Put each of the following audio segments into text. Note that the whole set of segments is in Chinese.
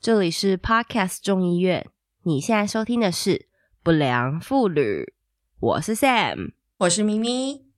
这里是 Podcast 众议院，你现在收听的是《不良妇女》，我是 Sam，我是咪咪。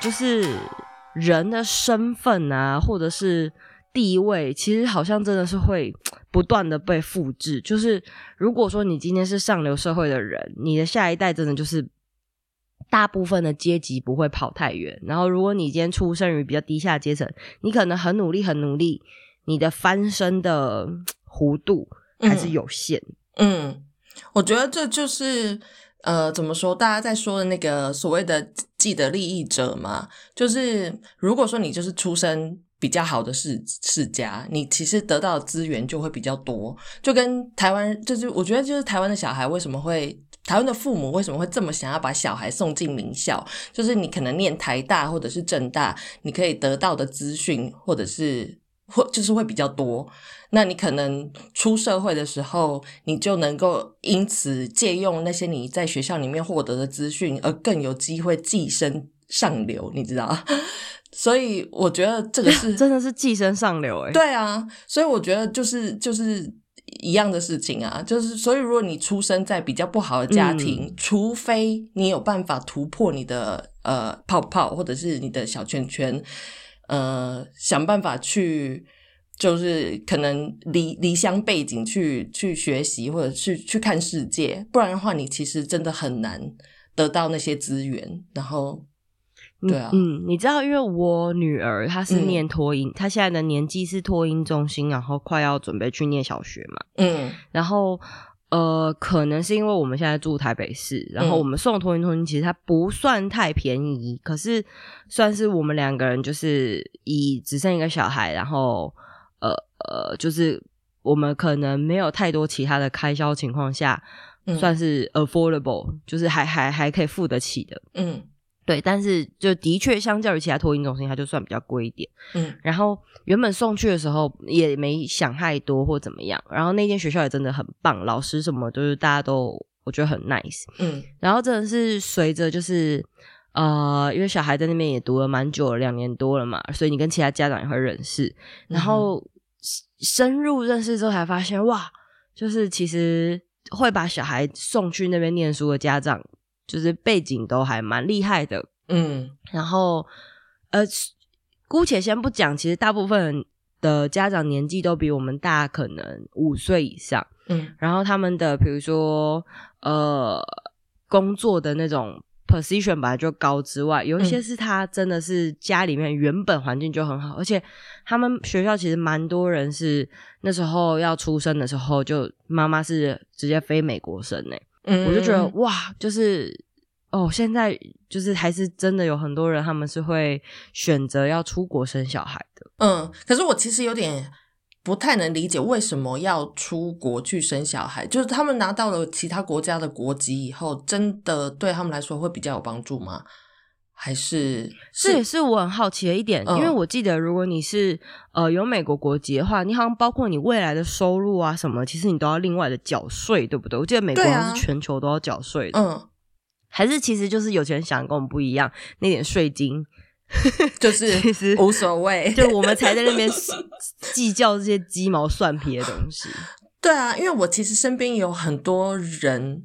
就是人的身份啊，或者是地位，其实好像真的是会 不断的被复制。就是如果说你今天是上流社会的人，你的下一代真的就是大部分的阶级不会跑太远。然后，如果你今天出生于比较低下阶层，你可能很努力，很努力，你的翻身的 弧度还是有限。嗯，我觉得这就是呃，怎么说？大家在说的那个所谓的既得利益者嘛，就是如果说你就是出身比较好的世世家，你其实得到的资源就会比较多。就跟台湾，就是我觉得，就是台湾的小孩为什么会，台湾的父母为什么会这么想要把小孩送进名校？就是你可能念台大或者是政大，你可以得到的资讯或者是或就是会比较多。那你可能出社会的时候，你就能够因此借用那些你在学校里面获得的资讯，而更有机会跻身上流，你知道？所以我觉得这个是 真的是寄生上流哎、对啊，所以我觉得就是就是一样的事情啊，就是所以如果你出生在比较不好的家庭，除非你有办法突破你的呃泡泡或者是你的小圈圈，呃，想办法去。就是可能离离乡背景去去学习或者去去看世界，不然的话，你其实真的很难得到那些资源。然后，对啊，嗯，你知道，因为我女儿她是念托婴，她现在的年纪是托婴中心，然后快要准备去念小学嘛，嗯，然后呃，可能是因为我们现在住台北市，然后我们送托运中心，其实它不算太便宜，可是算是我们两个人就是以只剩一个小孩，然后。呃呃，就是我们可能没有太多其他的开销情况下，算是 affordable，就是还还还可以付得起的。嗯，对。但是就的确相较于其他托婴中心，它就算比较贵一点。嗯。然后原本送去的时候也没想太多或怎么样，然后那间学校也真的很棒，老师什么都是大家都我觉得很 nice。嗯。然后真的是随着就是呃，因为小孩在那边也读了蛮久了，两年多了嘛，所以你跟其他家长也会认识，然后。深入认识之后，才发现哇，就是其实会把小孩送去那边念书的家长，就是背景都还蛮厉害的，嗯。然后呃，姑且先不讲，其实大部分的家长年纪都比我们大，可能五岁以上，嗯。然后他们的比如说呃，工作的那种。position 本来就高之外，有一些是他真的是家里面原本环境就很好，而且他们学校其实蛮多人是那时候要出生的时候，就妈妈是直接飞美国生呢。嗯，我就觉得哇，就是哦，现在就是还是真的有很多人他们是会选择要出国生小孩的。嗯，可是我其实有点。不太能理解为什么要出国去生小孩，就是他们拿到了其他国家的国籍以后，真的对他们来说会比较有帮助吗？还是这也是我很好奇的一点，因为我记得如果你是呃有美国国籍的话，你好像包括你未来的收入啊什么，其实你都要另外的缴税，对不对？我记得美国是全球都要缴税的，嗯，还是其实就是有钱人想跟我们不一样，那点税金。就是其实无所谓，就我们才在那边计较这些鸡毛蒜皮的东西。对啊，因为我其实身边有很多人，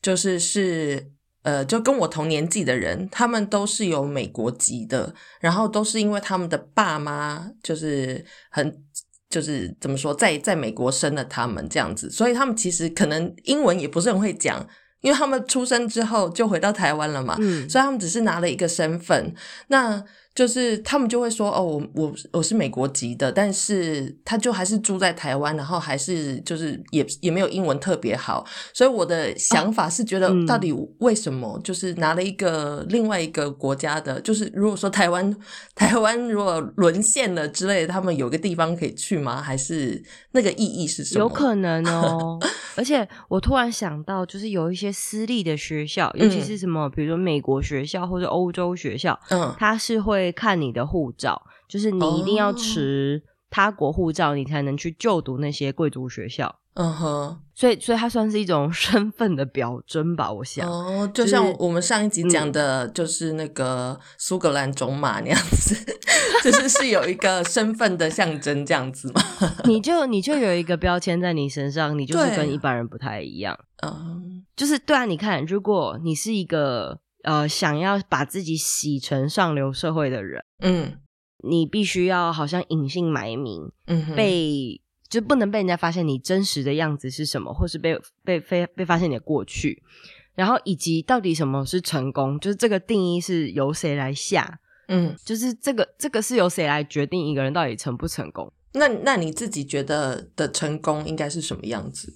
就是是呃，就跟我同年纪的人，他们都是有美国籍的，然后都是因为他们的爸妈就是很就是怎么说，在在美国生了他们这样子，所以他们其实可能英文也不是很会讲。因为他们出生之后就回到台湾了嘛，所以他们只是拿了一个身份。那就是他们就会说哦，我我我是美国籍的，但是他就还是住在台湾，然后还是就是也也没有英文特别好，所以我的想法是觉得到底为什么就是拿了一个另外一个国家的，就是如果说台湾台湾如果沦陷了之类的，他们有个地方可以去吗？还是那个意义是什么？有可能哦，而且我突然想到，就是有一些私立的学校，尤其是什么，比如说美国学校或者欧洲学校，嗯，它是会。看你的护照，就是你一定要持他国护照，你才能去就读那些贵族学校。嗯哼，所以所以它算是一种 身份的表征吧，我想。哦，就像我们上一集讲的，就是那个苏格兰种马那样子，就是是有一个身份的象征这样子嘛。你就你就有一个标签在你身上，你就是跟一般人不太一样。嗯，就是对啊，你看，如果你是一个。呃，想要把自己洗成上流社会的人，嗯，你必须要好像隐姓埋名，嗯，被就不能被人家发现你真实的样子是什么，或是被被被被发现你的过去，然后以及到底什么是成功，就是这个定义是由谁来下，嗯，就是这个这个是由谁来决定一个人到底成不成功？那那你自己觉得的成功应该是什么样子？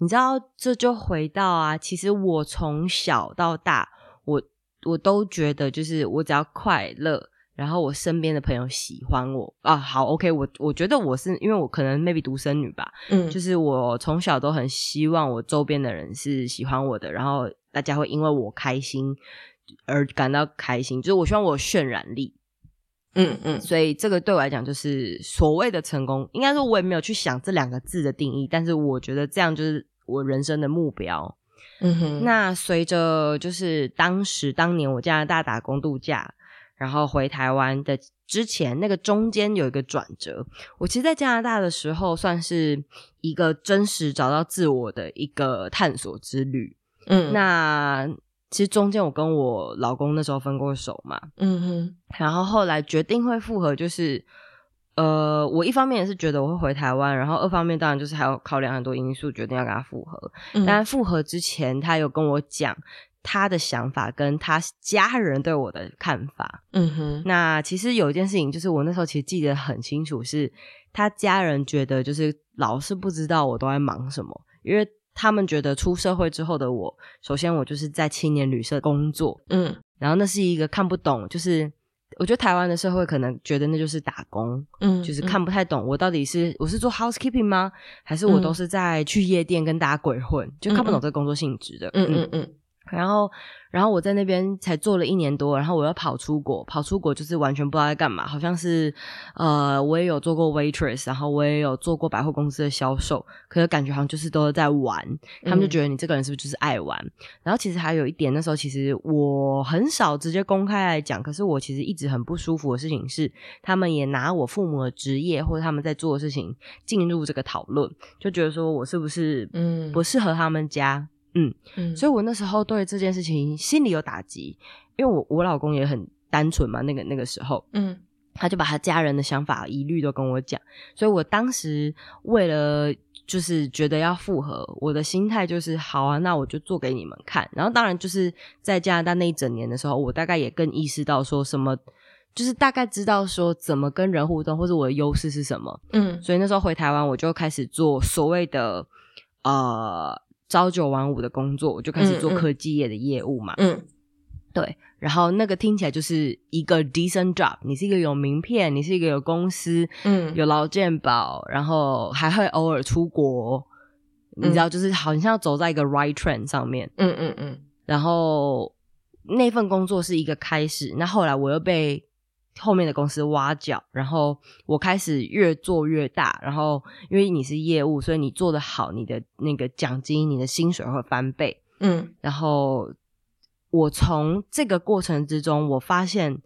你知道，这就回到啊，其实我从小到大，我我都觉得，就是我只要快乐，然后我身边的朋友喜欢我啊，好，OK，我我觉得我是因为我可能 maybe 独生女吧，嗯，就是我从小都很希望我周边的人是喜欢我的，然后大家会因为我开心而感到开心，就是我希望我有渲染力，嗯嗯，所以这个对我来讲就是所谓的成功，应该说我也没有去想这两个字的定义，但是我觉得这样就是。我人生的目标，嗯哼。那随着就是当时当年我加拿大打工度假，然后回台湾的之前，那个中间有一个转折。我其实，在加拿大的时候，算是一个真实找到自我的一个探索之旅。嗯，那其实中间我跟我老公那时候分过手嘛，嗯哼。然后后来决定会复合，就是。呃，我一方面也是觉得我会回台湾，然后二方面当然就是还要考量很多因素，决定要跟他复合。但复合之前，他有跟我讲他的想法跟他家人对我的看法。嗯哼，那其实有一件事情，就是我那时候其实记得很清楚，是他家人觉得就是老是不知道我都在忙什么，因为他们觉得出社会之后的我，首先我就是在青年旅社工作，嗯，然后那是一个看不懂，就是。我觉得台湾的社会可能觉得那就是打工，嗯，就是看不太懂我到底是我是做 housekeeping 吗，还是我都是在去夜店跟大家鬼混，就看不懂这个工作性质的，嗯。嗯嗯。然后，然后我在那边才做了一年多，然后我又跑出国，跑出国就是完全不知道在干嘛，好像是，呃，我也有做过 waitress，然后我也有做过百货公司的销售，可是感觉好像就是都是在玩，他们就觉得你这个人是不是就是爱玩？然后其实还有一点，那时候其实我很少直接公开来讲，可是我其实一直很不舒服的事情是，他们也拿我父母的职业或者他们在做的事情进入这个讨论，就觉得说我是不是嗯不适合他们家。嗯，所以我那时候对这件事情心里有打击，因为我我老公也很单纯嘛，那个那个时候，嗯，他就把他家人的想法一律都跟我讲，所以我当时为了就是觉得要复合，我的心态就是好啊，那我就做给你们看。然后当然就是在加拿大那一整年的时候，我大概也更意识到说什么，就是大概知道说怎么跟人互动，或者我的优势是什么。嗯，所以那时候回台湾，我就开始做所谓的呃。朝九晚五的工作，我就开始做科技业的业务嘛。嗯，对。然后那个听起来就是一个 decent job，你是一个有名片，你是一个有公司，嗯，有劳健保，然后还会偶尔出国，你知道，就是好像要走在一个 right train 上面。嗯嗯嗯。然后那份工作是一个开始，那后来我又被。后面的公司挖角，然后我开始越做越大，然后因为你是业务，所以你做的好，你的那个奖金、你的薪水会翻倍。嗯，然后我从这个过程之中，我发现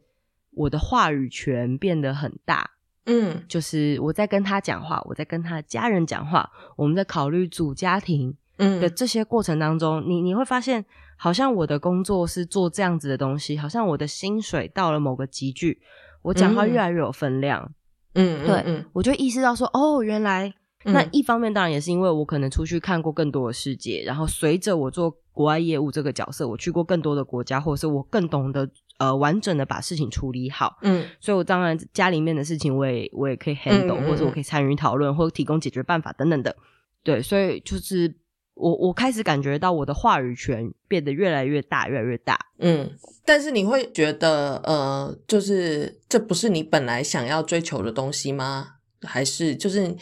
我的话语权变得很大。嗯，就是我在跟他讲话，我在跟他家人讲话，我们在考虑组家庭嗯的这些过程当中，你你会发现，好像我的工作是做这样子的东西，好像我的薪水到了某个集聚。我讲话越来越有分量，嗯，对，我就意识到说，哦，原来那一方面当然也是因为我可能出去看过更多的世界，然后随着我做国外业务这个角色，我去过更多的国家，或者是我更懂得呃完整的把事情处理好。嗯所以我当然家里面的事情我也我也可以 handle，、嗯嗯或者我可以参与讨论，或者提供解决办法等等的。对，所以就是我我开始感觉到我的话语权变得越来越大，越来越大。嗯，但是你会觉得，呃，就是这不是你本来想要追求的东西吗？还是就是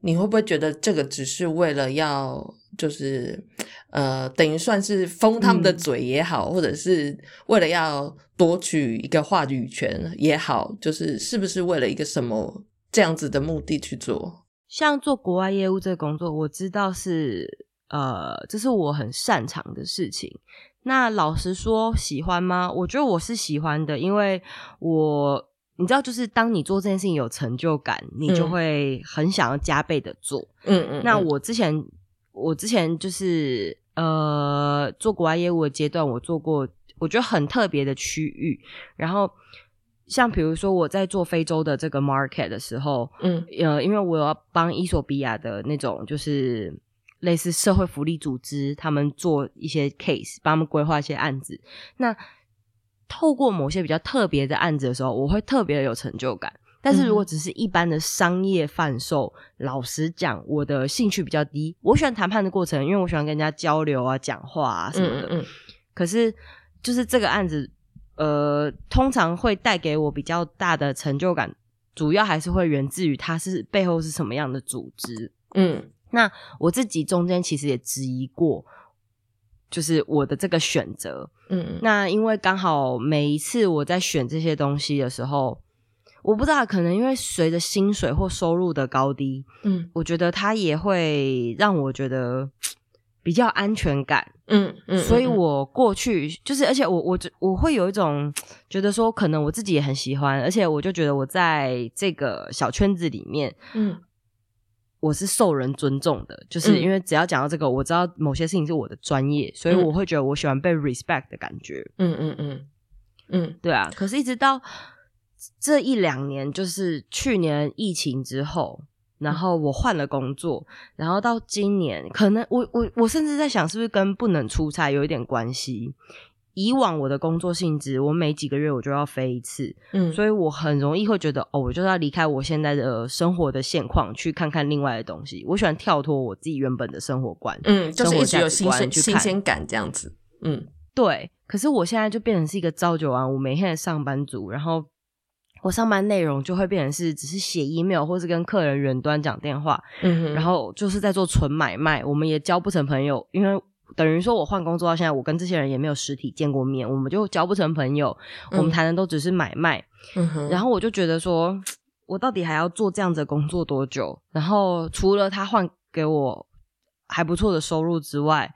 你会不会觉得这个只是为了要，就是呃，等于算是封他们的嗯嘴也好，或者是为了要夺取一个话语权也好，就是是不是为了一个什么这样子的目的去做？像做国外业务这个工作，我知道是呃，这是我很擅长的事情。那老实说，喜欢吗？我觉得我是喜欢的，因为我你知道，就是当你做这件事情有成就感，你就嗯会很想要加倍的做。嗯嗯，那嗯我之前，我之前就是呃做国外业务的阶段，我做过我觉得很特别的区域。然后像比如说我在做非洲的这个 market 的时候，嗯呃，因为我要帮伊索比亚的那种就是类似社会福利组织，他们做一些 case，帮他们规划一些案子。那透过某些比较特别的案子的时候，我会特别的有成就感。但是如果嗯只是一般的商业贩售，老实讲，我的兴趣比较低。我喜欢谈判的过程，因为我喜欢跟人家交流啊、讲话啊什么的。嗯嗯可是就是这个案子，呃，通常会带给我比较大的成就感，主要还是会源自于它是背后是什么样的组织。嗯那我自己中间其实也质疑过，就是我的这个选择。嗯嗯那因为刚好每一次我在选这些东西的时候，我不知道可能因为随着薪水或收入的高低，嗯我觉得它也会让我觉得 比较安全感。嗯嗯，所以我过去就是，而且我我我会有一种 觉得说，可能我自己也很喜欢，而且我就觉得我在这个小圈子里面，嗯我是受人尊重的，就是嗯因为只要讲到这个，我知道某些事情是我的专业，所以嗯我会觉得我喜欢被 respect 的感觉。嗯嗯嗯嗯对啊，可是一直到这一两年，就是去年疫情之后，然后我换了工作，然后到今年，可能我我我甚至在想，是不是跟不能出差有一点关系？以往我的工作性质，我每几个月我就要飞一次，嗯，所以我很容易会觉得，哦，我就是要离开我现在的生活的现况，去看看另外的东西。我喜欢跳脱我自己原本的生活观，嗯，就是一直生活价值有新鲜感这样子。嗯对，可是我现在就变成是一个朝九晚五每天的上班族，然后我上班内容就会变成是只是写 email 或是跟客人远端讲电话，嗯哼，然后就是在做纯买卖，我们也交不成朋友，因为等于说我换工作到现在，我跟这些人也没有实体见过面，我们就交不成朋友，我们嗯谈的都只是买卖，嗯哼，然后我就觉得说，我到底还要做这样子的工作多久？然后除了他换给我还不错的收入之外，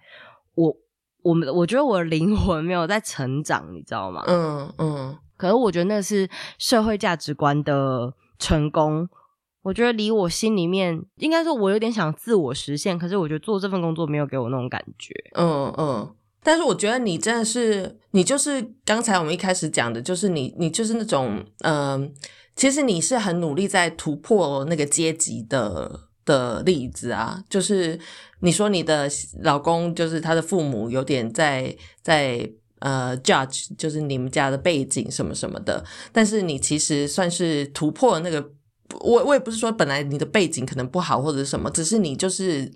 我我们我觉得我的灵魂没有在成长，你知道吗？嗯嗯可是我觉得那是社会价值观的成功。我觉得离我心里面，应该说，我有点想自我实现，可是我觉得做这份工作没有给我那种感觉。嗯嗯。但是我觉得你真的是，你就是刚才我们一开始讲的，就是你，你就是那种，嗯、其实你是很努力在突破那个阶级的的例子啊。就是你说你的老公，就是他的父母有点在在呃 judge，就是你们家的背景什么什么的，但是你其实算是突破那个。我我也不是说本来你的背景可能不好或者什么，只是你就是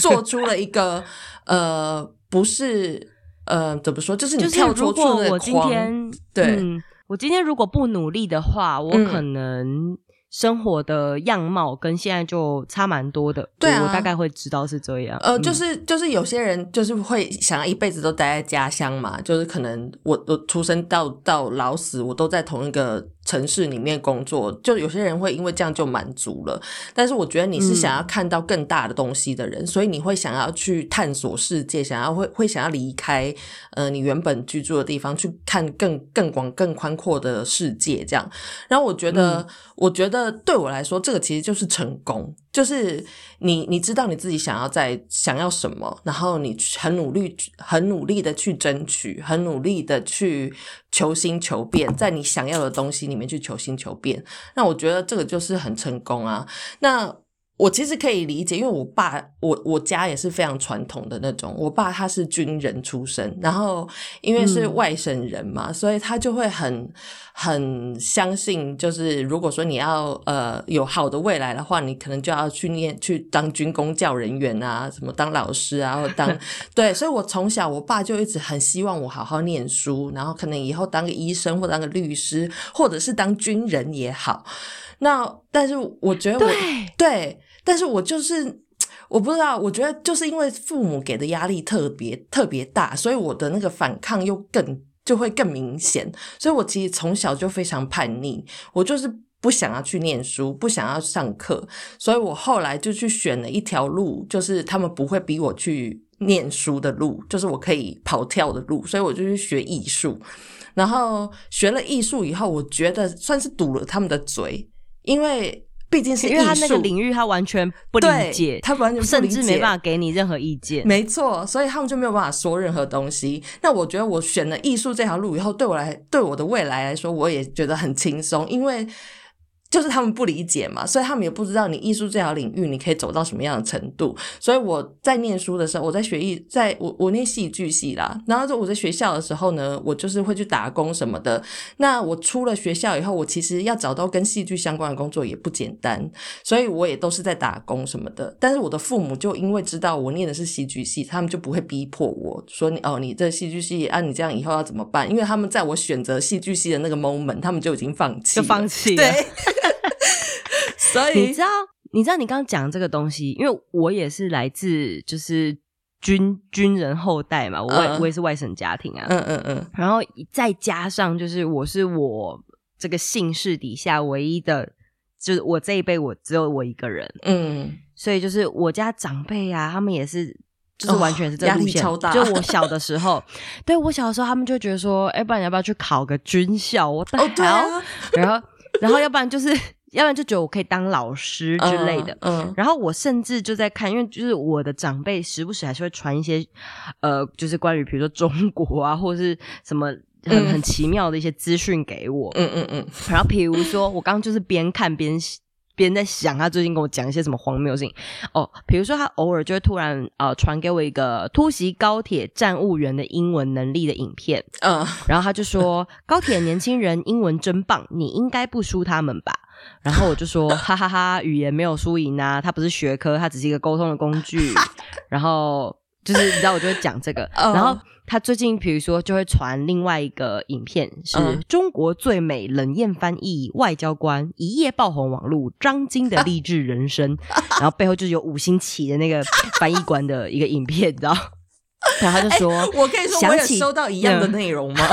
做出了一个呃，不是呃，怎么说，就是你就是跳脱出那个果我今框天对嗯，我今天如果不努力的话，我嗯可能生活的样貌跟现在就差蛮多的。对啊我大概会知道是这样。呃，嗯就是就是有些人就是会想要一辈子都待在家乡嘛，就是可能我我出生到到老死，我都在同一个城市里面工作，就有些人会因为这样就满足了。但是我觉得你是嗯想要看到更大的东西的人，所以你会想要去探索世界，想要会会想要离开呃你原本居住的地方，去看更更广更宽阔的世界这样。然后我觉得，我觉得对我来说，这个其实就是成功，就是你你知道你自己想要在想要什么，然后你很努力、很努力的去争取，很努力的去求新求变，在你想要的东西里面去求新求变。那我觉得这个就是很成功啊。那我其实可以理解，因为我爸，我我家也是非常传统的那种。我爸他是军人出身，然后因为是外省人嘛，所以他就会很很相信，就是如果说你要呃有好的未来的话，你可能就要去念去当军工教人员啊，什么当老师啊，或当 对。所以我从小，我爸就一直很希望我好好念书，然后可能以后当个医生或当个律师，或者是当军人也好。那但是我觉得我对。但是我就是我不知道，我觉得就是因为父母给的压力特别特别大，所以我的那个反抗又更就会更明显。所以我其实从小就非常叛逆，我就是不想要去念书，不想要上课，所以我后来就去选了一条路，就是他们不会逼我去念书的路，就是我可以跑跳的路。所以我就去学艺术，然后学了艺术以后，我觉得算是堵了他们的嘴，因为。毕竟是因为他那个领域，他完全不理解，他完全甚至没办法给你任何意见。没错，所以他们就没有办法说任何东西。那我觉得我选了艺术这条路以后，对我来，对我的未来来说，我也觉得很轻松，因为。就是他们不理解嘛，所以他们也不知道你艺术这条领域你可以走到什么样的程度。所以我在念书的时候，我在学艺，在我我念戏剧系啦。然后就我在学校的时候呢，我就是会去打工什么的。那我出了学校以后，我其实要找到跟戏剧相关的工作也不简单，所以我也都是在打工什么的。但是我的父母就因为知道我念的是戏剧系，他们就不会逼迫我说你哦，你这戏剧系啊，你这样以后要怎么办？因为他们在我选择戏剧系的那个 moment，他们就已经放弃，就放弃对。所以你知道，你知道你刚刚讲这个东西，因为我也是来自就是军军人后代嘛，我外我也是外省家庭啊，嗯嗯嗯，然后再加上就是我是我这个姓氏底下唯一的，就是我这一辈我只有我一个人，嗯，所以就是我家长辈啊，他们也是就是完全是这个路线，就我小的时候，对我小的时候，他们就觉得说，哎，不然你要不要去考个军校？我哦对啊，然后然后要不然就是。要不然就觉得我可以当老师之类的，嗯，然后我甚至就在看，因为就是我的长辈时不时还是会传一些，呃，就是关于比如说中国啊，或者是什么很很奇妙的一些资讯给我，嗯嗯嗯，然后比如说我刚刚就是边看边边在想，他最近跟我讲一些什么荒谬事情哦，比如说他偶尔就会突然呃传给我一个突袭高铁站务员的英文能力的影片，嗯，然后他就说高铁年轻人英文真棒，你应该不输他们吧。然后我就说，哈哈哈，语言没有输赢啊，它不是学科，它只是一个沟通的工具。然后就是你知道，我就会讲这个。然后他最近比如说就会传另外一个影片，是中国最美冷艳翻译外交官一夜爆红网络张晶的励志人生。然后背后就是有五星旗的那个翻译官的一个影片，你知道？然后他就说，我可以说我也收到一样的内容吗？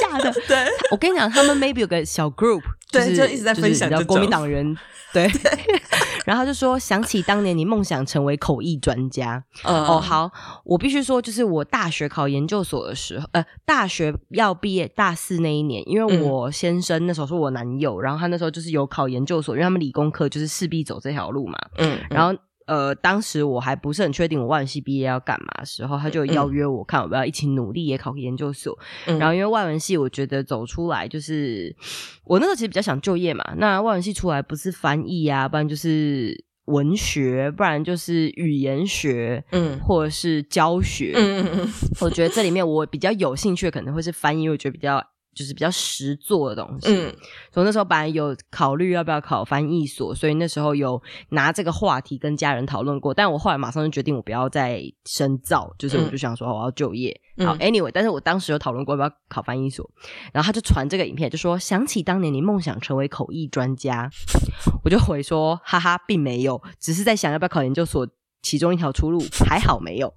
假的？对，我跟你讲，他们 maybe 有个小 group。对，就一直在分享，国民党人。对，然后他就说想起当年你梦想成为口译专家，哦，好，我必须说，就是我大学考研究所的时候，呃，大学要毕业大四那一年，因为我先生那时候是我男友，然后他那时候就是有考研究所，因为他们理工科就是势必走这条路嘛，嗯，然后。呃，当时我还不是很确定我外文系毕业要干嘛的时候，他就邀约我看我不要一起努力也考个研究所。然后因为外文系，我觉得走出来就是我那时候其实比较想就业嘛。那外文系出来不是翻译啊，不然就是文学，不然就是语言学，嗯，或者是教学。嗯嗯嗯，我觉得这里面我比较有兴趣的可能会是翻译，我觉得比较。就是比较实做的东西，嗯，所以那时候本来有考虑要不要考翻译所，所以那时候有拿这个话题跟家人讨论过，但我后来马上就决定我不要再深造，就是我就想说我要就业。好，anyway，但是我当时有讨论过要不要考翻译所，然后他就传这个影片，就说想起当年你梦想成为口译专家，我就回说哈哈，并没有，只是在想要不要考研究所其中一条出路，还好没有。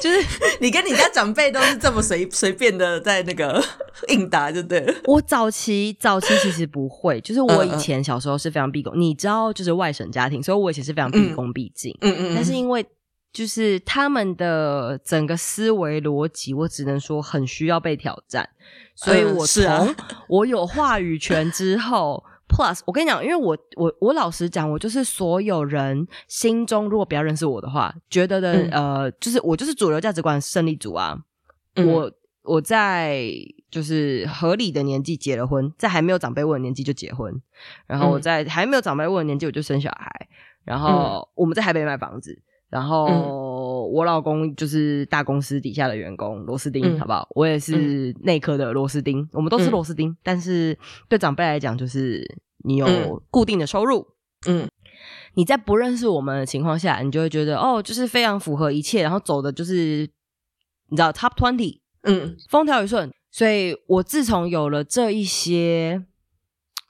就是你跟你家长辈都是这么随随便的在那个 应答，就对了。我早期早期其实不会，就是我以前小时候是非常毕恭，你知道，就是外省家庭，所以我以前是非常毕恭毕敬。嗯嗯。但是因为就是他们的整个思维逻辑，我只能说很需要被挑战，所以我从我有话语权之后。Plus，我跟你讲，因为我我我老实讲，我就是所有人心中如果比较认识我的话，觉得的呃，就是我就是主流价值观胜利组啊。我我在就是合理的年纪结了婚，在还没有长辈问的年纪就结婚，然后我在还没有长辈问的年纪我就生小孩，然后我们在台北买房子，然后我老公就是大公司底下的员工，螺丝钉，嗯好不好？我也是内科的螺丝钉，我们都是嗯螺丝钉，但是对长辈来讲，就是你有嗯固定的收入，嗯你在不认识我们的情况下，你就会觉得哦，就是非常符合一切，然后走的就是你知道 top twenty 嗯风调雨顺。所以我自从有了这一些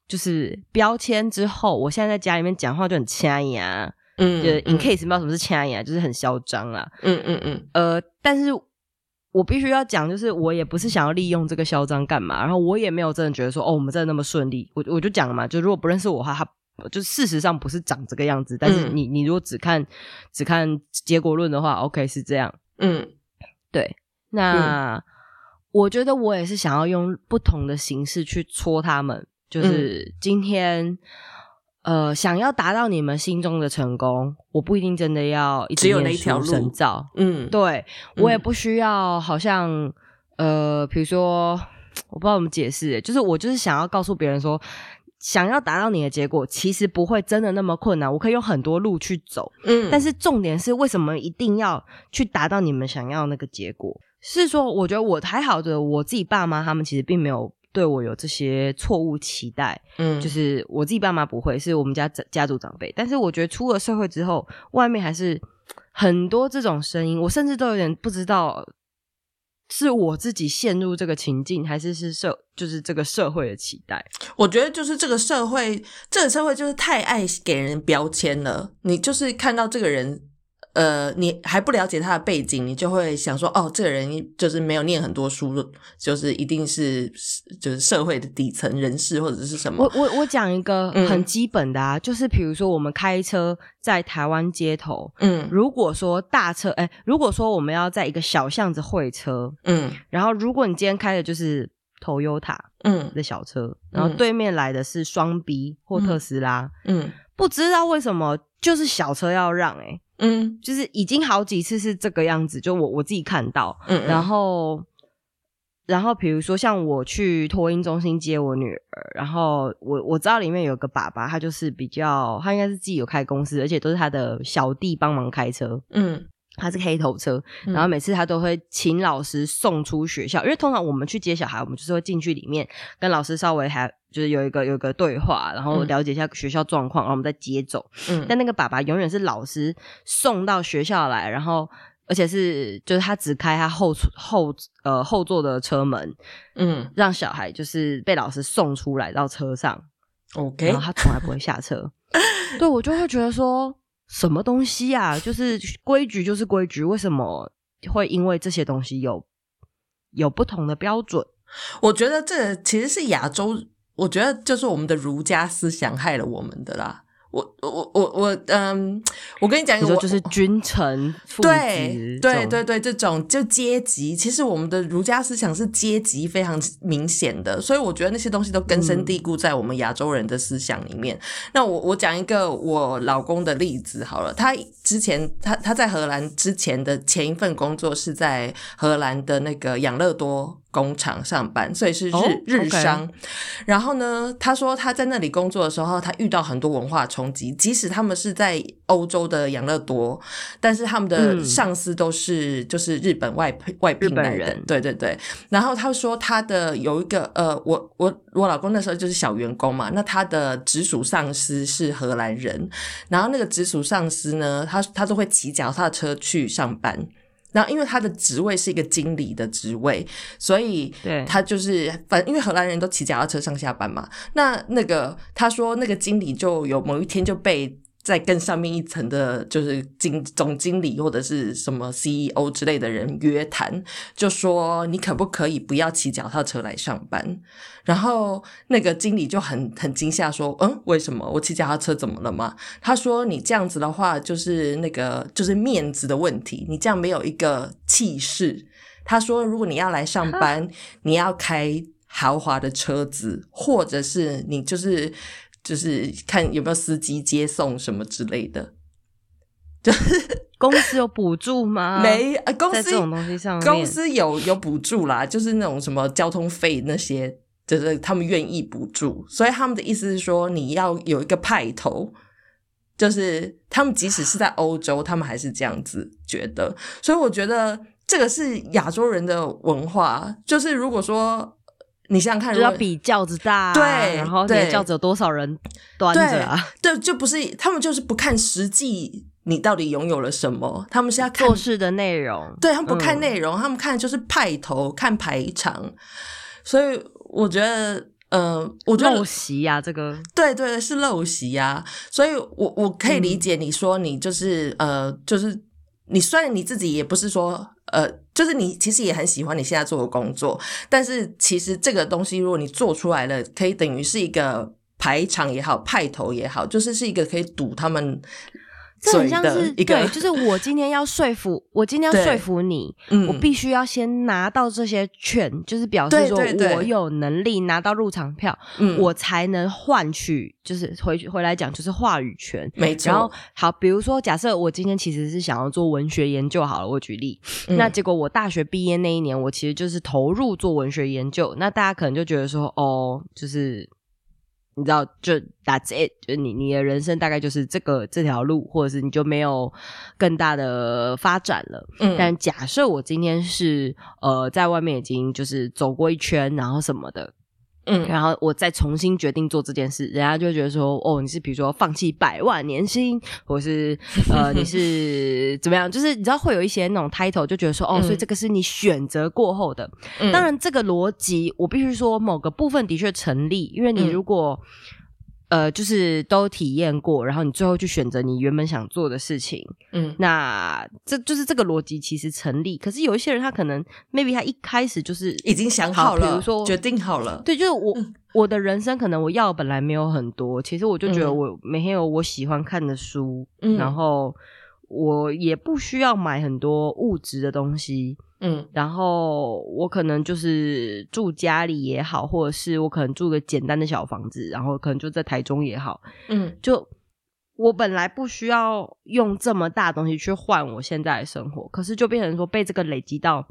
就是标签之后，我现在在家里面讲话就很掐牙，嗯，就是 in case 不知道什么是掐牙，就是很嚣张啦。嗯嗯嗯呃，但是我必须要讲，就是我也不是想要利用这个嚣张干嘛，然后我也没有真的觉得说哦，我们真的那么顺利。我我就讲了嘛，就如果不认识我的话，他就事实上不是长这个样子。但是嗯你你如果只看只看结果论的话，OK 是这样。嗯对，那、我觉得我也是想要用不同的形式去戳他们，就是今天。呃，想要达到你们心中的成功，我不一定真的要只有那一条路深造，嗯，对我也嗯。不需要，好像呃，比如说，我不知道怎么解释欸，就是我就是想要告诉别人说，想要达到你的结果，其实不会真的那么困难，我可以用很多路去走，嗯，但是重点是为什么一定要去达到你们想要那个结果？是说，我觉得我还好的，我自己爸妈他们其实并没有对我有这些错误期待，嗯就是我自己爸妈不会，是我们家家家族长辈。但是我觉得出了社会之后，外面还是很多这种声音，我甚至都有点不知道是我自己陷入这个情境，还是是社就是这个社会的期待。我觉得就是这个社会，这个社会就是太爱给人标签了。你就是看到这个人，呃，你还不了解他的背景，你就会想说，哦，这个人就是没有念很多书，就是一定是就是社会的底层人士或者是什么。我。我我讲一个嗯。很基本的啊，就是比如说我们开车在台湾街头，嗯。如果说大车，哎，如果说我们要在一个小巷子会车，嗯。然后如果你今天开的就是 Toyota 嗯。的小车，然后对面来的是双 B 或特斯拉，嗯。不知道为什么就是小车要让、欸，嗯。就是已经好几次是这个样子，就我我自己看到，嗯，然后。然后，比如说像我去托婴中心接我女儿，然后我我知道里面有个爸爸，他就是比较，他应该是自己有开公司，而且都是他的小弟帮忙开车，嗯。他是黑头车，嗯。然后每次他都会请老师送出学校，因为通常我们去接小孩，我们就是会进去里面跟老师稍微还就是有一个有一个对话，然后嗯了解一下学校状况，然后我们再接走。嗯但那个爸爸永远是老师送到学校来，然后而且是就是他只开他后后呃后座的车门，嗯让小孩就是被老师送出来到车上，，OK，然后他从来不会下车。对我就会觉得说什么东西啊，就是规矩就是规矩，为什么会因为这些东西有有不同的标准？我觉得这其实是亚洲，我觉得就是我们的儒家思想害了我们的啦。我我我我嗯，我跟你讲一个，就是君臣父子对对对对，这种就阶级，其实我们的儒家思想是阶级非常明显的，所以我觉得那些东西都根深蒂固在我们亚洲人的思想里面。那我我讲一个我老公的例子好了，他之前他他在荷兰之前的前一份工作是在荷兰的那个养乐多工厂上班，所以是日、哦日商。然后呢，他说他在那里工作的时候，他遇到很多文化冲击，即使他们是在欧洲的养乐多，但是他们的嗯上司都是就是日本外外聘的人，对对对。然后他说他的有一个呃，我我我老公那时候就是小员工嘛，那他的直属上司是荷兰人，然后那个直属上司呢，他他都会骑脚踏车去上班。然后，因为他的职位是一个经理的职位，所以对他就是反，因为荷兰人都骑脚踏车上下班嘛。那那个他说，那个经理就有某一天就被在更上面一层的，就是经总经理或者是什么 CEO 之类的人约谈，就说你可不可以不要骑脚踏车来上班？然后那个经理就很很惊吓说：“嗯，为什么我骑脚踏车怎么了吗？”他说：“你这样子的话，就是那个就是面子的问题，你这样没有一个气势。”他说：“如果你要来上班，你要开豪华的车子，或者是你就是就是看有没有司机接送什么之类的。就 是公司有补助吗？没，呃公司这种东西上，公司有有补助啦，就是那种什么交通费那些，就是他们愿意补助，所以他们的意思是说，你要有一个派头，就是他们即使是在欧洲，他们还是这样子觉得。所以我觉得这个是亚洲人的文化，就是如果说你想想看，就要比轿子大，对然后你的对轿子有多少人端着啊？对，就不是他们就是不看实际你到底拥有了什么，他们是要看做事的内容，对他们不看嗯。内容，他们看的就是派头、看排场，所以我觉得，呃，我觉得陋习呀、这个对对对是陋习呀、所以我我可以理嗯。解你说你就是、呃，就是你虽然你自己也不是说呃，就是你其实也很喜欢你现在做的工作，但是其实这个东西如果你做出来了，可以等于是一个排场也好，派头也好，就是是一个可以堵他们这很像是对，就是我今天要说服，我今天要对说服你，嗯我必须要先拿到这些券，就是表示说我有能力拿到入场票，嗯我才能换取，就是回去回来讲就是话语权。没错，然后好，比如说，假设我今天其实是想要做文学研究，好了，我举例，嗯那结果我大学毕业那一年，我其实就是投入做文学研究，那大家可能就觉得说，哦，就是你知道，就 that's it，就你你的人生大概就是这个这条路，或者是你就没有更大的发展了。嗯但假设我今天是呃在外面已经就是走过一圈，然后什么的，嗯。然后我再重新决定做这件事，人家就会觉得说，哦，你是比如说放弃百万年薪，或是 呃你是怎么样，就是你知道会有一些那种 title，就觉得说，哦，嗯。所以这个是你选择过后的。嗯。当然，这个逻辑我必须说某个部分的确成立，因为你嗯。如果、呃就是都体验过，然后你最后去选择你原本想做的事情，嗯。那这就是这个逻辑其实成立。可是有一些人他可能 maybe 他一开始就是已经想好好了，比如说决定好了，对，就是我、嗯我的人生可能我要本来没有很多，其实我就觉得嗯。我每天有我喜欢看的书，嗯。然后我也不需要买很多物质的东西，嗯。然后我可能就是住家里也好，或者是我可能住个简单的小房子，然后可能就在台中也好，嗯。就我本来不需要用这么大的东西去换我现在的生活，可是就变成说被这个累积到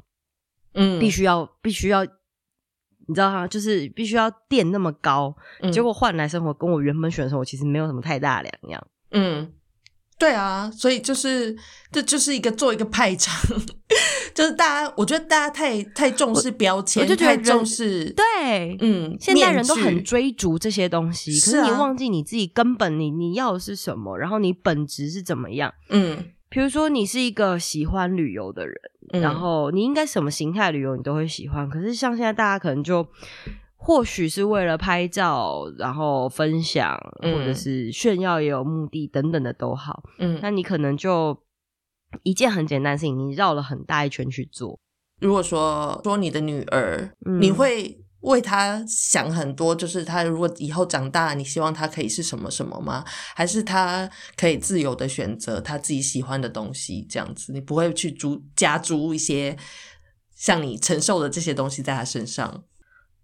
嗯。必须要必须要，你知道哈？就是必须要垫那么高，嗯。结果换来生活跟我原本选的生活其实没有什么太大的两样。嗯，对啊，所以就是这就是一个做一个派场，就是大家，我觉得大家太太重视标签，太重视对，嗯，现在人都很追逐这些东西，可是你忘记你自己根本你你要的是什么，然后你本质是怎么样。嗯，比如说，你是一个喜欢旅游的人，嗯然后你应该什么形态旅游你都会喜欢。可是像现在大家可能就或许是为了拍照，然后分享，嗯或者是炫耀也有目的等等的都好。嗯，那你可能就一件很简单的事情，你绕了很大一圈去做。如果说说你的女儿，嗯你会为她想很多，就是她如果以后长大，你希望她可以是什么什么吗？还是她可以自由的选择她自己喜欢的东西，这样子，你不会去注加诸一些像你承受的这些东西在她身上。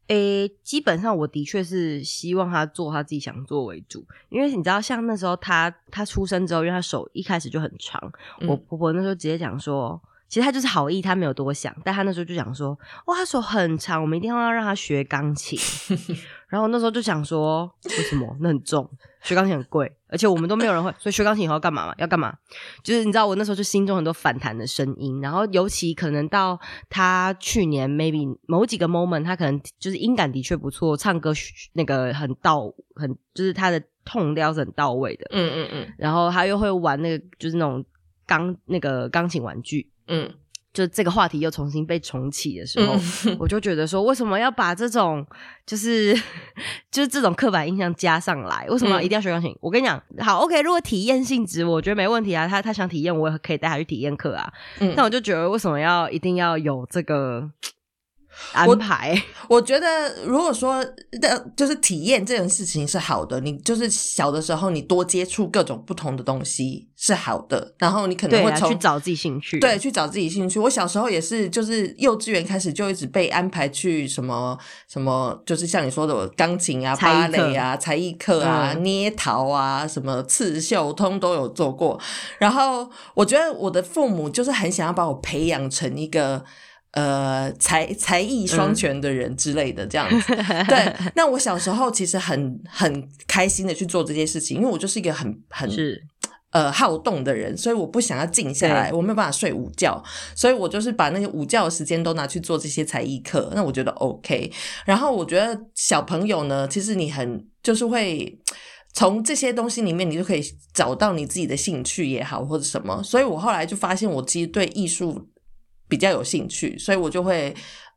诶，基本上我的确是希望他做他自己想做为主，因为你知道，像那时候他他出生之后，因为他手一开始就很长，嗯我婆婆那时候直接讲说，其实他就是好意，他没有多想，但他那时候就讲说，哇，他手很长，我们一定要让他学钢琴。然后那时候就想说，为什么？那很重，学钢琴很贵，而且我们都没有人会，所以学钢琴以后要干嘛嘛？要干嘛？就是你知道，我那时候就心中很多反弹的声音，然后尤其可能到他去年 maybe 某几个 moment，他可能就是音感的确不错，唱歌那个很到很就是他的痛调是很到位的，嗯嗯嗯然后他又会玩那个就是那种钢那个钢琴玩具，嗯就这个话题又重新被重启的时候，嗯我就觉得说，为什么要把这种就是 就是这种刻板印象加上来？为什么一定要学钢琴？我跟你讲，好，OK，如果体验性质，我觉得没问题啊。他他想体验，我也可以带他去体验课啊。嗯但我就觉得，为什么要一定要有这个安排？我觉得，如果说的，就是体验这件事情是好的，你就是小的时候你多接触各种不同的东西是好的，然后你可能会从去找自己兴趣。对，去找自己兴趣。我小时候也是，就是幼稚园开始就一直被安排去什么什么，就是像你说的钢琴啊、芭蕾啊、才艺课啊、嗯捏陶啊、什么刺绣，通都有做过。然后我觉得我的父母就是很想要把我培养成一个。呃，才才艺双嗯全的人之类的这样子，对。那我小时候其实很很开心的去做这件事情，因为我就是一个很很是呃好动的人，所以我不想要静下来，我没有办法睡午觉，所以我就是把那些午觉的时间都拿去做这些才艺课，那我觉得 OK。然后我觉得小朋友呢，其实你很就是会。从这些东西里面，你就可以找到你自己的兴趣也好，或者什么。所以我后来就发现，我其实对艺术比较有兴趣，所以我就会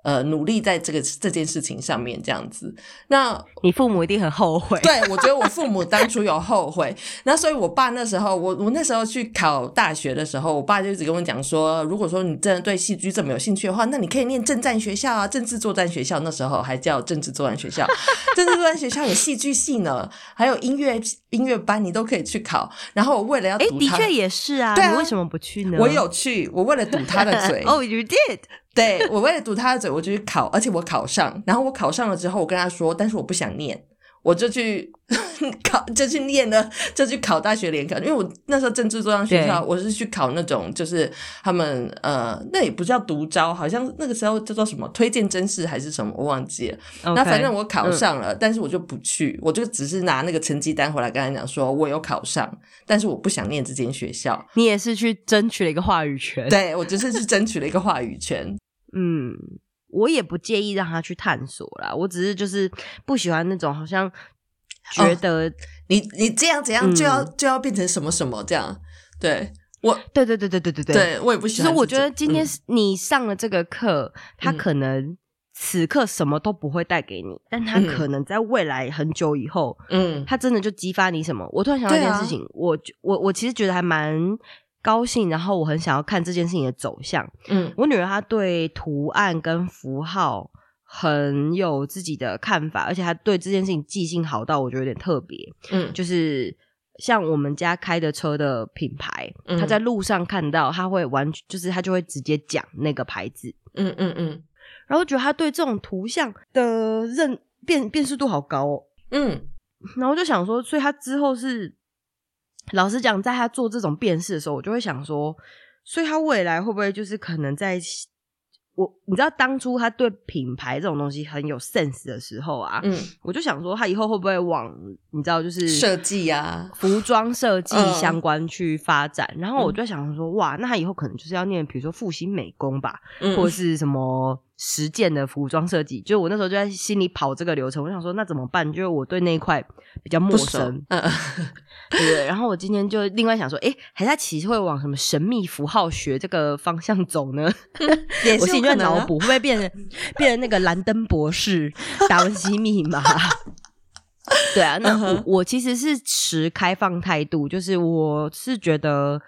呃努力在这个这件事情上面这样子。那你父母一定很后悔。对，我觉得我父母当初有后悔。那所以，我爸那时候，我我那时候去考大学的时候，我爸就一直跟我讲说，如果说你真的对戏剧这么有兴趣的话，那你可以念政战学校啊，政治作战学校。那时候还叫政治作战学校，政治作战学校有戏剧系呢，还有音乐音乐班，你都可以去考。然后我为了要哎，读它，的确也是啊，对啊你为什么不去呢？我有去，我为了堵他的嘴，oh,、y o u did。对我为了堵他的嘴，我就去考，而且我考上。然后我考上了之后，我跟他说，但是我不想念，我就去 考，就去念了，就去考大学联考。因为我那时候政治作战学校，我是去考那种，就是他们呃，那也不叫独招，好像那个时候叫做什么推荐真试还是什么，我忘记了。那反正我考上了，但是我就不去，我就只是拿那个成绩单回来跟他讲说，我有考上，但是我不想念这间学校。你也是去争取了一个话语权。对我只是去争取了一个话语权。嗯，我也不介意让他去探索啦，我只是就是不喜欢那种好像觉得、你你这样怎样就要、嗯就要变成什么什么这样，对我对对对对对对对。对我也不喜欢这种。其实我觉得今天嗯你上了这个课，他嗯可能此刻什么都不会带给你，但他嗯可能在未来很久以后，嗯他真的就激发你什么。我突然想到一件事情，我我我其实觉得还蛮高兴，然后我很想要看这件事情的走向。嗯我女儿她对图案跟符号很有自己的看法，而且她对这件事情记性好到我觉得有点特别。嗯就是像我们家开的车的品牌，嗯她在路上看到，她会完全就是她就会直接讲那个牌子，嗯嗯嗯然后我觉得她对这种图像的认辨辨识度好高哦。嗯然后就想说，所以她之后是老实讲，在他做这种辨识的时候，我就会想说，所以他未来会不会就是可能在我你知道当初他对品牌这种东西很有 sense 的时候啊，嗯，我就想说，他以后会不会往你知道就是设计啊，服装设计嗯相关去发展？然后我嗯就在想说，哇，那他以后可能就是要念，比如说复兴美工吧，嗯或者是什么实践的服装设计。就我那时候就在心里跑这个流程，我想说那怎么办？就是我对那一块比较陌生，嗯对对？然后我今天就另外想说，哎，还是他其实会往什么神秘符号学这个方向走呢？也我心里就在是有可能啊脑补，会不会变成变成那个兰登博士达文西密码？对啊，那我我其实是持开放态度，就是我是觉得，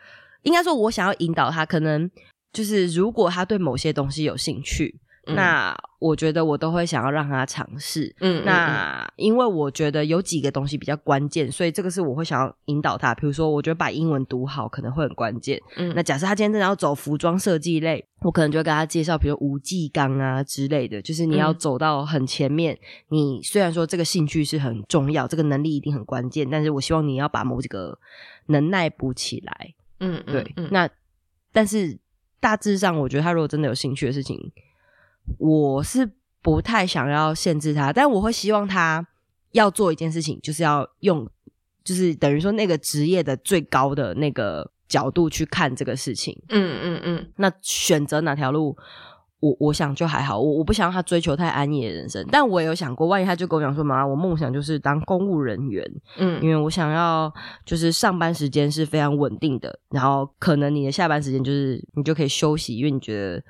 应该说，我想要引导他，可能就是如果他对某些东西有兴趣，嗯那我觉得我都会想要让他尝试。嗯，嗯那因为我觉得有几个东西比较关键，所以这个是我会想要引导他。比如说，我觉得把英文读好可能会很关键。嗯那假设他今天真的要走服装设计类，我可能就会跟他介绍，比如吴继刚啊之类的，就是你要嗯走到很前面。你虽然说这个兴趣是很重要，这个能力一定很关键，但是我希望你要把某几个能耐补起来。嗯嗯对，嗯那但是大致上，我觉得他如果真的有兴趣的事情，我是不太想要限制他，但我会希望他要做一件事情，就是要用，就是等于说那个职业的最高的那个角度去看这个事情。嗯嗯嗯那选择哪条路，我我想就还好，我我不想让他追求太安逸的人生。但我也有想过，万一他就跟我讲说，妈妈，我梦想就是当公务人员，嗯因为我想要就是上班时间是非常稳定的，然后可能你的下班时间就是你就可以休息，因为你觉得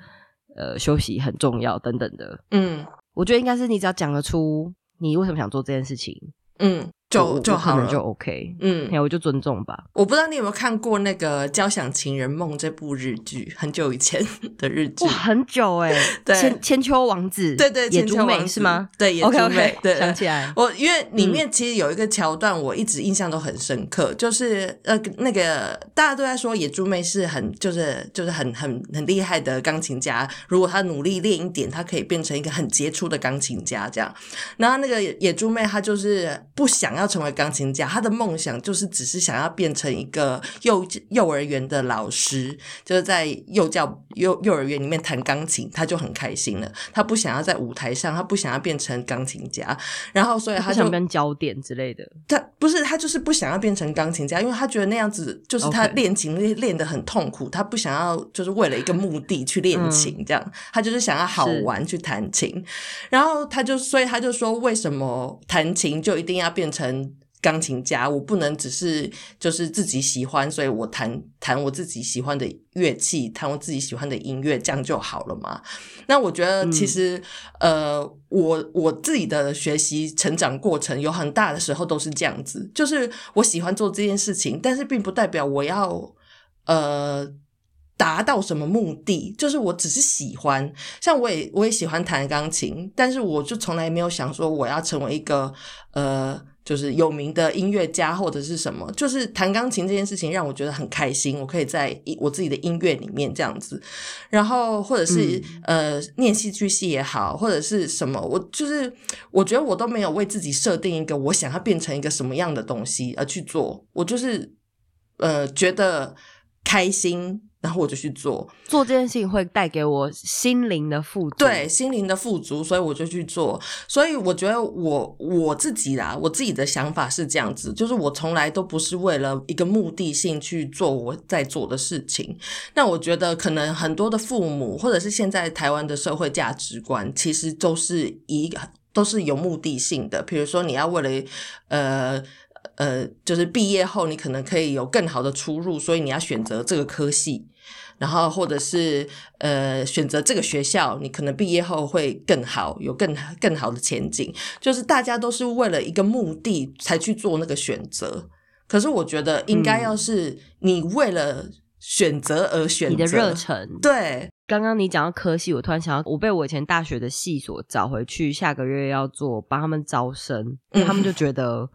呃休息很重要等等的。嗯我觉得应该是你只要讲得出你为什么想做这件事情，嗯，就就好了，就 OK。嗯哎，我就尊重吧。我不知道你有没有看过那个《交响情人梦》这部日剧，很久以前 的日剧哇，。很久哎、对千千秋王子，对对，野千猪美秋王子是吗？对，野猪美，对，想起来。我因为里嗯面其实有一个桥段，我一直印象都很深刻，就是呃那个大家都在说野猪妹是很就是就是很很很厉害的钢琴家，如果她努力练一点，她可以变成一个很杰出的钢琴家这样。然后那个野野猪妹她就是不想要成为钢琴家，他的梦想就是只是想要变成一个幼幼儿园的老师，就是在幼教幼幼儿园里面弹钢琴，他就很开心了。他不想要在舞台上，他不想要变成钢琴家，然后所以他就想跟焦点之类的。他不是他就是不想要变成钢琴家，因为他觉得那样子就是他练琴练练得很痛苦，他不想要就是为了一个目的去练琴，这样他就是想要好玩去弹琴。然后他就所以他就说，为什么弹琴就一定要变成？钢琴家，我不能只是就是自己喜欢，所以我弹弹我自己喜欢的乐器，弹我自己喜欢的音乐，这样就好了嘛？那我觉得其实，呃，我我自己的学习成长过程有很大的时候都是这样子，就是我喜欢做这件事情，但是并不代表我要呃达到什么目的，就是我只是喜欢。像我也我也喜欢弹钢琴，但是我就从来没有想说我要成为一个呃。就是有名的音乐家或者是什么，就是弹钢琴这件事情让我觉得很开心。我可以在我自己的音乐里面这样子，然后或者是呃念戏剧系也好，或者是什么，我就是我觉得我都没有为自己设定一个我想要变成一个什么样的东西而去做，我就是呃觉得开心。然后我就去做，做这件事情会带给我心灵的富足，对心灵的富足，所以我就去做。所以我觉得我我自己啦，我自己的想法是这样子，就是我从来都不是为了一个目的性去做我在做的事情。那我觉得可能很多的父母，或者是现在台湾的社会价值观，其实都是一个都是有目的性的。比如说你要为了呃。呃，就是毕业后你可能可以有更好的出入，所以你要选择这个科系，然后或者是呃选择这个学校，你可能毕业后会更好，有更更好的前景。就是大家都是为了一个目的才去做那个选择，可是我觉得应该要是你为了选择而选择，你的热忱。对，刚刚你讲到科系，我突然想到，我被我以前大学的系所找回去，下个月要做帮他们招生，他们就觉得。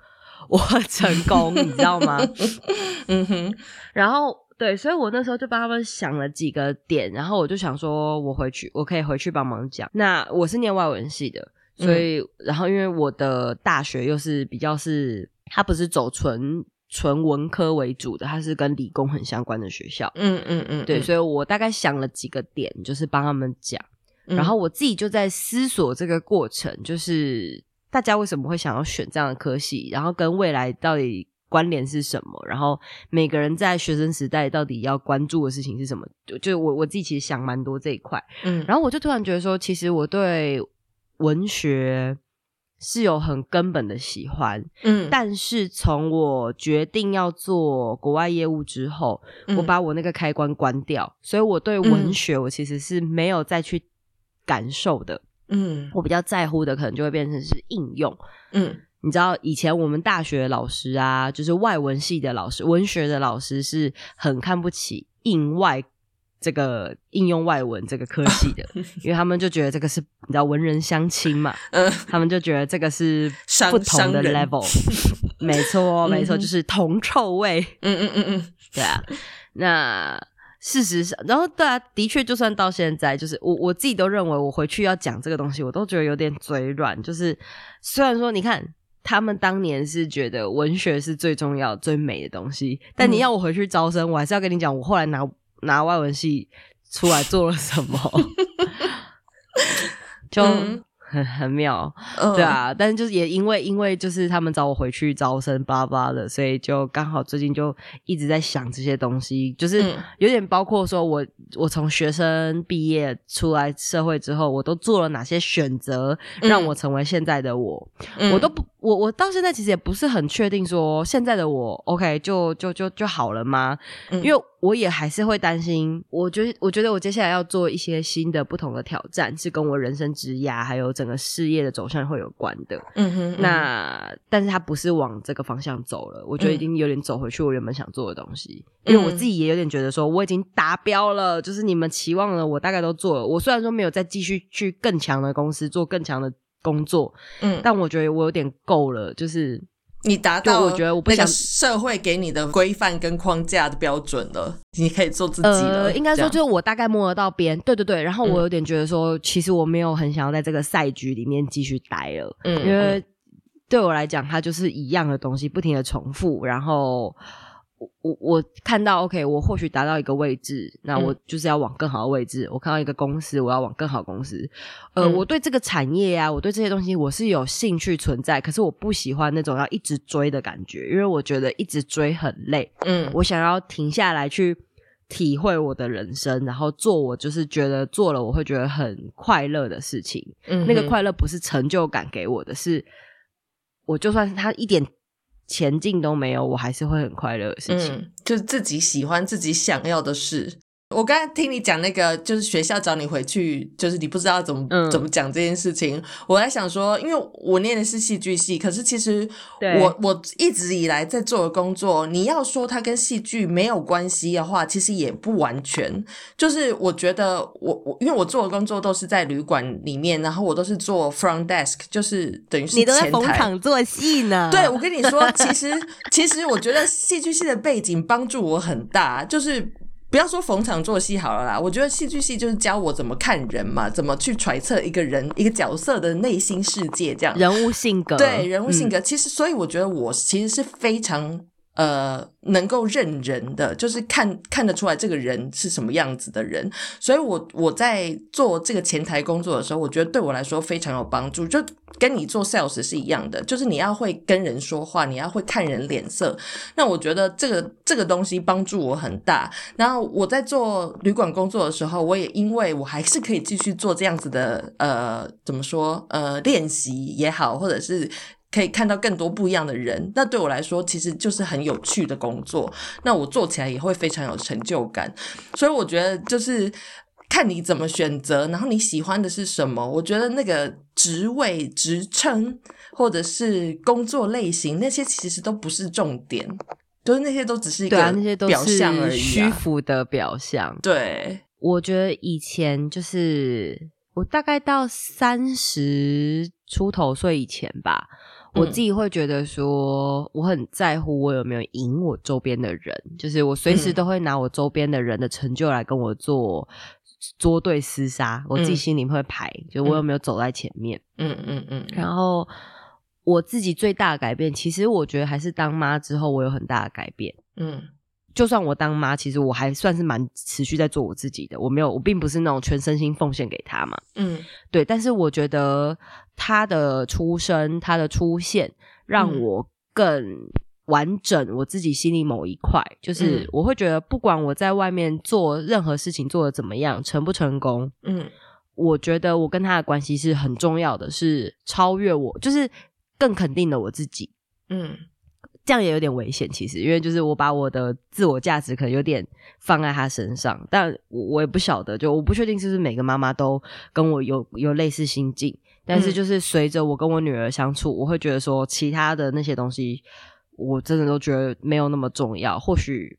我成功，你知道吗？嗯哼，然后对，所以我那时候就帮他们想了几个点，然后我就想说，我回去我可以回去帮忙讲。那我是念外文系的，所以然后因为我的大学又是比较是，它不是走纯纯文科为主的，它是跟理工很相关的学校。嗯嗯嗯，对，所以我大概想了几个点，就是帮他们讲，然后我自己就在思索这个过程，就是。大家为什么会想要选这样的科系？然后跟未来到底关联是什么？然后每个人在学生时代到底要关注的事情是什么？就就我我自己其实想蛮多这一块，嗯，然后我就突然觉得说，其实我对文学是有很根本的喜欢，嗯，但是从我决定要做国外业务之后，我把我那个开关关掉，所以我对文学我其实是没有再去感受的。嗯，我比较在乎的可能就会变成是应用。嗯，你知道以前我们大学老师啊，就是外文系的老师、文学的老师是很看不起应外这个应用外文这个科系的，因为他们就觉得这个是你知道文人相亲嘛，嗯，他们就觉得这个是 不同的 level。没错，没错，就是铜臭味。嗯嗯嗯嗯，对啊，那。事实上，然后对啊，的确，就算到现在，就是我我自己都认为，我回去要讲这个东西，我都觉得有点嘴软。就是虽然说，你看他们当年是觉得文学是最重要、最美的东西，但你要我回去招生，我还是要跟你讲，我后来拿拿外文系出来做了什么，就。很很妙，对啊，但是就是也因为因为就是他们找我回去招生巴拉巴拉的，所以就刚好最近就一直在想这些东西，就是有点包括说我我从学生毕业出来社会之后，我都做了哪些选择，让我成为现在的我，我都不我我到现在其实也不是很确定说现在的我 OK 就就就就好了吗？因为。我也还是会担心，我觉得，我觉得我接下来要做一些新的、不同的挑战，是跟我人生职涯还有整个事业的走向会有关的。嗯哼，那但是它不是往这个方向走了，我觉得已经有点走回去我原本想做的东西，因为我自己也有点觉得说我已经达标了，就是你们期望的我大概都做了。我虽然说没有再继续去更强的公司做更强的工作，嗯，但我觉得我有点够了，就是。你达到我觉得我不想社会给你的规范跟框架的标准了，你可以做自己了。应该说，就是我大概摸得到边，对对对。然后我有点觉得说，其实我没有很想要在这个赛局里面继续待了，嗯，因为对我来讲，它就是一样的东西，不停的重复。然后我我我看到，OK，我或许达到一个位置，那我就是要往更好的位置。我看到一个公司，我要往更好公司。呃，我对这个产业啊，我对这些东西，我是有兴趣存在。可是我不喜欢那种要一直追的感觉，因为我觉得一直追很累。嗯，我想要停下来去。体会我的人生，然后做我就是觉得做了我会觉得很快乐的事情。嗯，那个快乐不是成就感给我的，是我就算是他一点前进都没有，我还是会很快乐的事情。就是自己喜欢、自己想要的事。我刚才听你讲那个，就是学校找你回去，就是你不知道怎么怎么讲这件事情。我在想说，因为我念的是戏剧系，可是其实我我一直以来在做的工作，你要说它跟戏剧没有关系的话，其实也不完全。就是我觉得我我因为我做的工作都是在旅馆里面，然后我都是做 front desk，就是等于是你都在逢场做戏呢。对，我跟你说，其实其实我觉得戏剧系的背景帮助我很大，就是。不要说逢场作戏好了啦，我觉得戏剧系就是教我怎么看人嘛，怎么去揣测一个人一个角色的内心世界，这样人物性格，对人物性格。其实，所以我觉得我其实是非常。呃，能够认人的，就是看看得出来这个人是什么样子的人，所以我我在做这个前台工作的时候，我觉得对我来说非常有帮助，就跟你做 sales 是一样的，就是你要会跟人说话，你要会看人脸色。那我觉得这个这个东西帮助我很大。然后我在做旅馆工作的时候，我也因为我还是可以继续做这样子的呃，怎么说呃练习也好，或者是。可以看到更多不一样的人，那对我来说其实就是很有趣的工作。那我做起来也会非常有成就感。所以我觉得就是看你怎么选择，然后你喜欢的是什么。我觉得那个职位、职称或者是工作类型，那些其实都不是重点，就是那些都只是一个那些都是虚浮的表象。对，我觉得以前就是我大概到三十出头岁以前吧。我自己会觉得说，我很在乎我有没有赢我周边的人，就是我随时都会拿我周边的人的成就来跟我做作对厮杀，我自己心里会排，就我有没有走在前面。嗯嗯嗯。然后我自己最大的改变，其实我觉得还是当妈之后，我有很大的改变。嗯。就算我当妈，其实我还算是蛮持续在做我自己的。我没有，我并不是那种全身心奉献给他嘛。嗯，对。但是我觉得他的出生，他的出现，让我更完整我自己心里某一块。就是我会觉得，不管我在外面做任何事情做的怎么样，成不成功，嗯，我觉得我跟他的关系是很重要的，是超越我，就是更肯定了我自己。嗯。这样也有点危险，其实，因为就是我把我的自我价值可能有点放在他身上，但我我也不晓得，就我不确定是不是每个妈妈都跟我有有类似心境，但是就是随着我跟我女儿相处，我会觉得说其他的那些东西，我真的都觉得没有那么重要。或许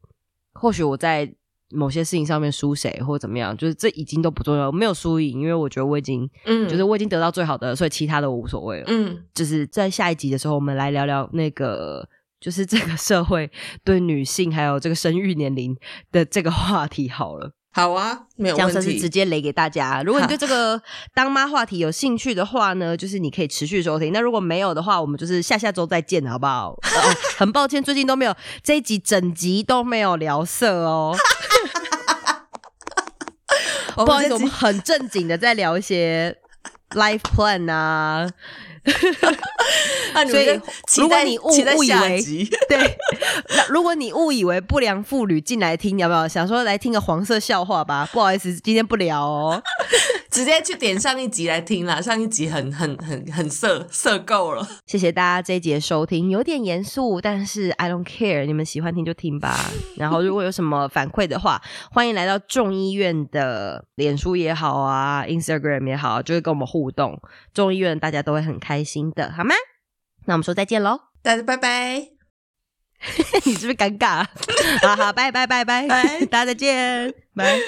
或许我在某些事情上面输谁或者怎么样，就是这已经都不重要，没有输赢，因为我觉得我已经嗯，就是我已经得到最好的，所以其他的我无所谓了。嗯，就是在下一集的时候，我们来聊聊那个。就是这个社会对女性还有这个生育年龄的这个话题好了，好啊，没有问题，是直接雷给大家。如果你对 这个当妈话题有兴趣的话呢，就是你可以持续收听。那如果没有的话，我们就是下下周再见，好不好？很抱歉，最近都没有这一集整集都没有聊色哦。不好意思，我们很正经的在聊一些 life plan 啊。所以，如果你误误以为 对，如果你误以为不良妇女进来听，要不要想说来听个黄色笑话吧？不好意思，今天不聊哦，直接去点上一集来听啦。上一集很很很很色色够了。谢谢大家这一集的收听，有点严肃，但是 I don't care，你们喜欢听就听吧。然后如果有什么反馈的话，欢迎来到众医院的脸书也好啊，Instagram 也好，就会跟我们互动。众医院大家都会很开心的，好吗？那我们说再见喽，大家拜拜。你是不是尴尬？好好，拜拜拜拜拜，大家再见，拜。